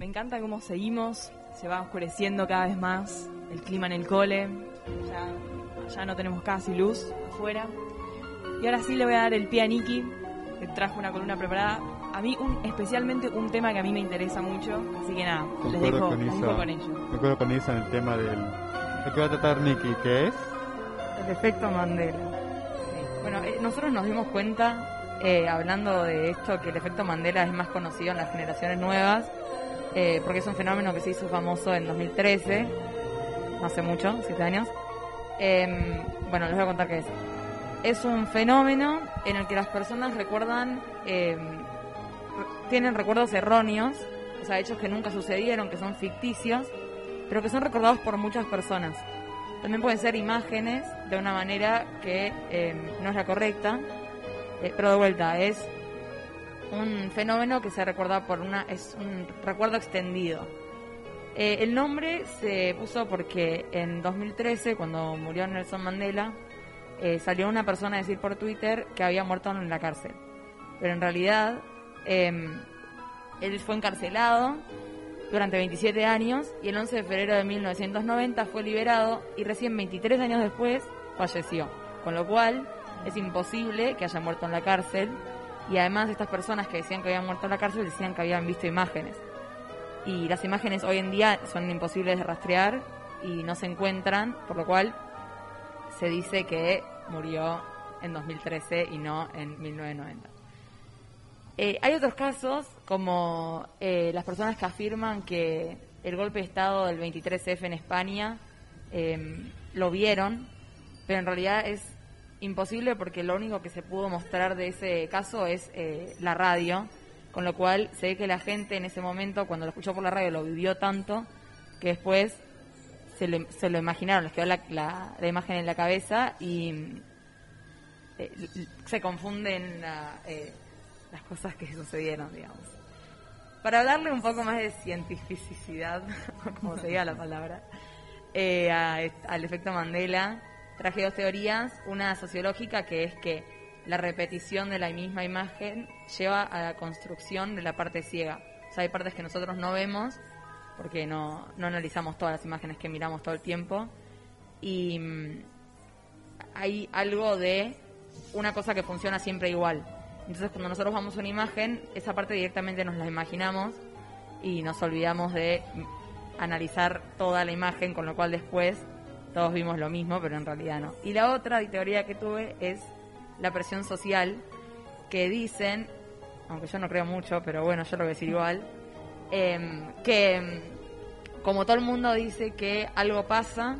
me encanta cómo seguimos, se va oscureciendo cada vez más, el clima en el cole, ya, ya no tenemos casi luz afuera. Y ahora sí le voy a dar el pie a Nikki, que trajo una columna preparada. A mí, un, especialmente un tema que a mí me interesa mucho, así que nada, les dejo, con, les dejo con ello. Me acuerdo con Isa en el tema del... ¿De qué va a tratar Nikki? ¿Qué es? El efecto Mandela. Bueno, eh, nosotros nos dimos cuenta eh, hablando de esto, que el efecto Mandela es más conocido en las generaciones nuevas, eh, porque es un fenómeno que se hizo famoso en 2013, no hace mucho, siete años. Em, bueno, les voy a contar qué es. Es un fenómeno en el que las personas recuerdan, em, tienen recuerdos erróneos, o sea, hechos que nunca sucedieron, que son ficticios, pero que son recordados por muchas personas. También pueden ser imágenes de una manera que em, no es la correcta, eh, pero de vuelta, es un fenómeno que se recuerda por una, es un recuerdo extendido. Eh, el nombre se puso porque en 2013, cuando murió Nelson Mandela, eh, salió una persona a decir por Twitter que había muerto en la cárcel. Pero en realidad, em, él fue encarcelado durante 27 años y el 11 de febrero de 1990 fue liberado y recién 23 años después falleció. Con lo cual, es imposible que haya muerto en la cárcel y además estas personas que decían que habían muerto en la cárcel decían que habían visto imágenes. Y las imágenes hoy en día son imposibles de rastrear y no se encuentran, por lo cual se dice que murió en 2013 y no en 1990. Eh, hay otros casos, como eh, las personas que afirman que el golpe de Estado del 23F en España eh, lo vieron, pero en realidad es imposible porque lo único que se pudo mostrar de ese caso es eh, la radio, con lo cual se ve que la gente en ese momento, cuando lo escuchó por la radio, lo vivió tanto que después se lo, se lo imaginaron, les quedó la, la, imagen en la cabeza y eh, se confunden eh, las cosas que sucedieron, digamos. Para hablarle un poco más de cientificidad, como se diga la palabra, al efecto Mandela, traje dos teorías, una sociológica que es que la repetición de la misma imagen lleva a la construcción de la parte ciega. O sea, hay partes que nosotros no vemos porque no, no analizamos todas las imágenes que miramos todo el tiempo y mm, hay algo de una cosa que funciona siempre igual. Entonces cuando nosotros vamos a una imagen, esa parte directamente nos la imaginamos y nos olvidamos de analizar toda la imagen, con lo cual después todos vimos lo mismo, pero en realidad no. Y la otra teoría que tuve es la presión social, que dicen, aunque yo no creo mucho, pero bueno, yo lo voy a decir igual, em, que em, como todo el mundo dice que algo pasa,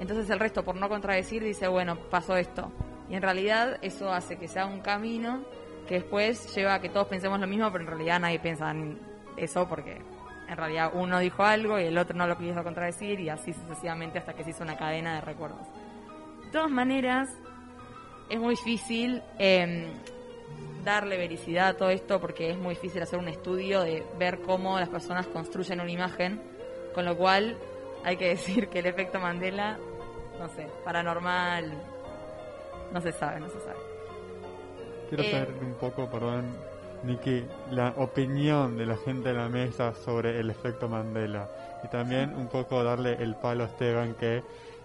entonces el resto, por no contradecir, dice, bueno, pasó esto. Y en realidad eso hace que sea un camino que después lleva a que todos pensemos lo mismo, pero en realidad nadie piensa en eso porque en realidad uno dijo algo y el otro no lo quiso contradecir y así sucesivamente hasta que se hizo una cadena de recuerdos. De todas maneras, es muy difícil em, darle vericidad a todo esto porque es muy difícil hacer un estudio de ver cómo las personas construyen una imagen, con lo cual hay que decir que el efecto Mandela, no sé, paranormal, no se sabe, no se sabe. Quiero eh, saber un poco, perdón, Niki, la opinión de la gente de la mesa sobre el efecto Mandela. Y también un poco darle el palo a Esteban, que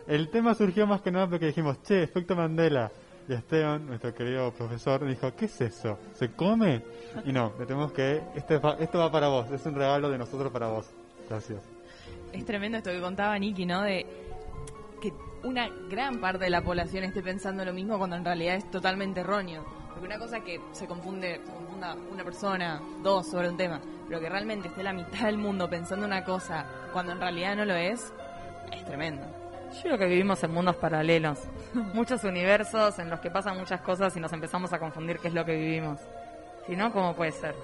el tema surgió más que nada porque dijimos, che, efecto Mandela. Y Esteban, nuestro querido profesor, dijo, ¿qué es eso? ¿Se come? Y no, tenemos que, este, esto va para vos, es un regalo de nosotros para vos. Gracias. Es tremendo esto que contaba Niki, ¿no? De que una gran parte de la población esté pensando lo mismo cuando en realidad es totalmente erróneo porque una cosa que se confunde, se confunda una persona, dos sobre un tema, pero que realmente esté la mitad del mundo pensando una cosa cuando en realidad no lo es, es tremendo. Yo creo que vivimos en mundos paralelos, muchos universos en los que pasan muchas cosas y nos empezamos a confundir qué es lo que vivimos. Si no, ¿cómo puede ser?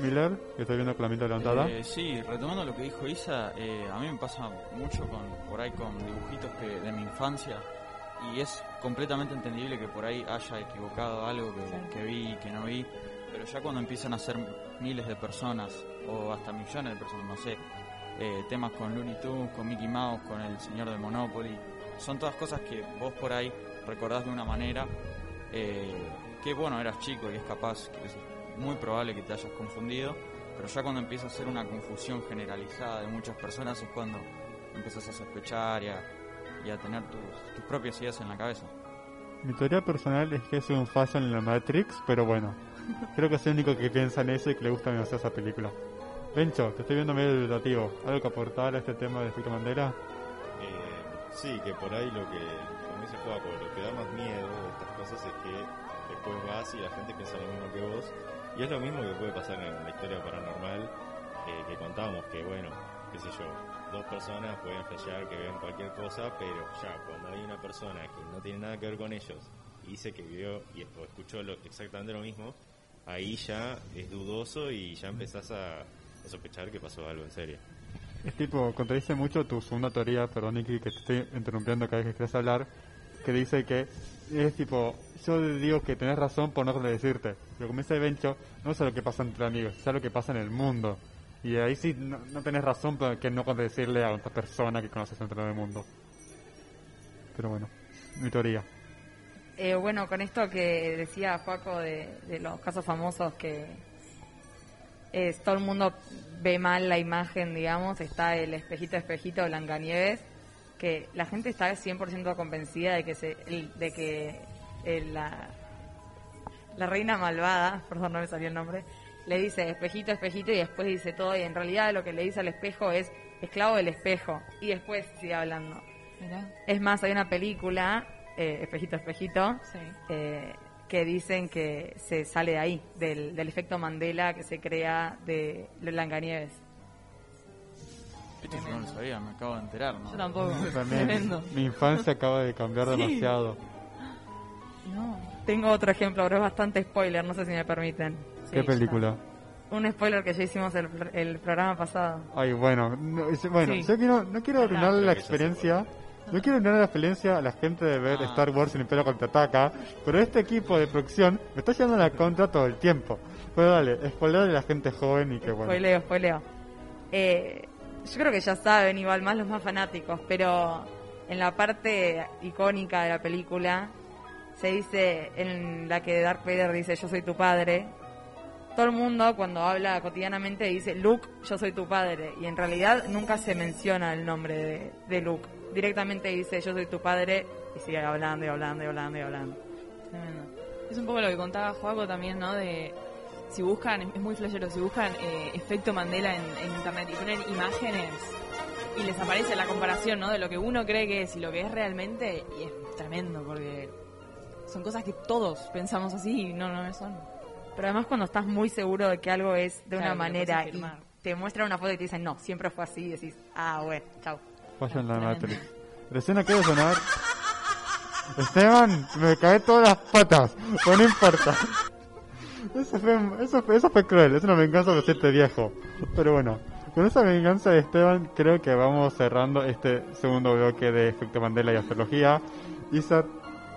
Miller, que estoy viendo con la mente levantada. Eh, sí, retomando lo que dijo Isa, eh, a mí me pasa mucho con por ahí con dibujitos que de mi infancia y es completamente entendible que por ahí haya equivocado algo que, que vi que no vi, pero ya cuando empiezan a ser miles de personas o hasta millones de personas, no sé, eh, temas con Looney Tunes, con Mickey Mouse, con el señor de Monopoly, son todas cosas que vos por ahí recordás de una manera eh, que bueno, eras chico y es capaz, es muy probable que te hayas confundido, pero ya cuando empieza a ser una confusión generalizada de muchas personas es cuando empiezas a sospechar y a, y a tener tus, tus propias ideas en la cabeza. Mi teoría personal es que es un fallo en la Matrix, pero bueno, creo que soy el único que piensa en eso y que le gusta demasiado esa película. Bencho, te estoy viendo medio dubitativo. ¿Algo que aportar a este tema de efecto Mandela? Eh, sí, que por ahí lo que, como dice Juaco, lo que da más miedo de estas cosas es que después vas y la gente piensa lo mismo que vos. Y es lo mismo que puede pasar en la historia paranormal eh, que contábamos, que bueno, qué sé yo, dos personas pueden flashear que ven cualquier cosa, pero ya cuando hay una persona que no tiene nada que ver con ellos y dice que vio y escuchó lo- exactamente lo mismo, ahí ya es dudoso y ya empezás a, sospechar que pasó algo en serio. Es tipo, contradice mucho tu segunda teoría, perdón Nicky, que te estoy interrumpiendo cada vez que quieres hablar, que dice que es tipo, yo digo que tenés razón por no contradecirte. Pero como dice Bencho, no es lo que pasa entre amigos, es lo que pasa en el mundo. Y ahí sí no, no tenés razón que no contradecirle a otra persona que conoces dentro del mundo. Pero bueno, mi teoría. Eh, bueno, con esto que decía Juaco de, de los casos famosos que es, todo el mundo ve mal la imagen, digamos, está el espejito, espejito, Blancanieves, que la gente está 100% convencida de que, se, el- de que el- la, la reina malvada, perdón, no me salió el nombre, le dice espejito, espejito y después dice todo y en realidad lo que le dice al espejo es esclavo del espejo y después sigue hablando. Mirá. Es más, hay una película, eh, Espejito, Espejito, Sí. eh, que dicen que se sale de ahí, del, del efecto Mandela que se crea de Blancanieves. Esto yo no lo sabía, me acabo de enterar, ¿no? Yo tampoco. También, mi infancia acaba de cambiar Sí. demasiado. No. Tengo otro ejemplo, pero es bastante spoiler, no sé si me permiten. ¿Qué Sí, película? Un spoiler que ya hicimos el, el programa pasado. Ay, bueno, no, bueno, Sí. yo quiero, no quiero arruinarle la experiencia, no quiero arruinar la experiencia a la gente de ver Ah. Star Wars en Imperio Contraataca, pero este equipo de producción me está llevando la contra todo el tiempo. Pero dale, spoiler de la gente joven y que bueno. Spoileo, spoileo. Eh, yo creo que ya saben, igual más los más fanáticos, pero en la parte icónica de la película se dice, en la que Darth Vader dice yo soy tu padre, todo el mundo cuando habla cotidianamente dice Luke, yo soy tu padre, y en realidad nunca se menciona el nombre de, de Luke. Directamente dice yo soy tu padre y sigue hablando y hablando y hablando y hablando. Tremendo. Es un poco lo que contaba Juaco también, ¿no? De si buscan, es muy flashero, si buscan eh, efecto Mandela en, en internet y ponen imágenes y les aparece la comparación, ¿no? De lo que uno cree que es y lo que es realmente, y es tremendo porque son cosas que todos pensamos así y no, no son. Pero además cuando estás muy seguro de que algo es de Claro, una manera y te muestran una foto y te dicen, no, siempre fue así, y decís, ah, bueno, chao. Fallo en la. Matrix. Recién acaba de sonar. Esteban, me cae todas las patas, pero no importa. Eso fue, eso fue, eso fue cruel, es una venganza por siete viejo. Pero bueno, con esa venganza de Esteban, creo que vamos cerrando este segundo bloque de Efecto Mandela y Astrología. Isa,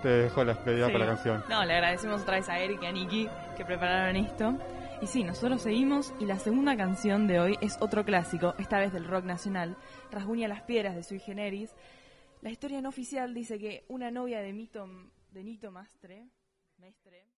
te dejo la despedida Sí. para la canción. No, le agradecemos otra vez a Eric y a Nikki que prepararon esto. Y sí, nosotros seguimos y la segunda canción de hoy es otro clásico, esta vez del rock nacional, Rasguña las piedras de Sui Generis. La historia no oficial dice que una novia de Mito, de Nito Mastre, Mestre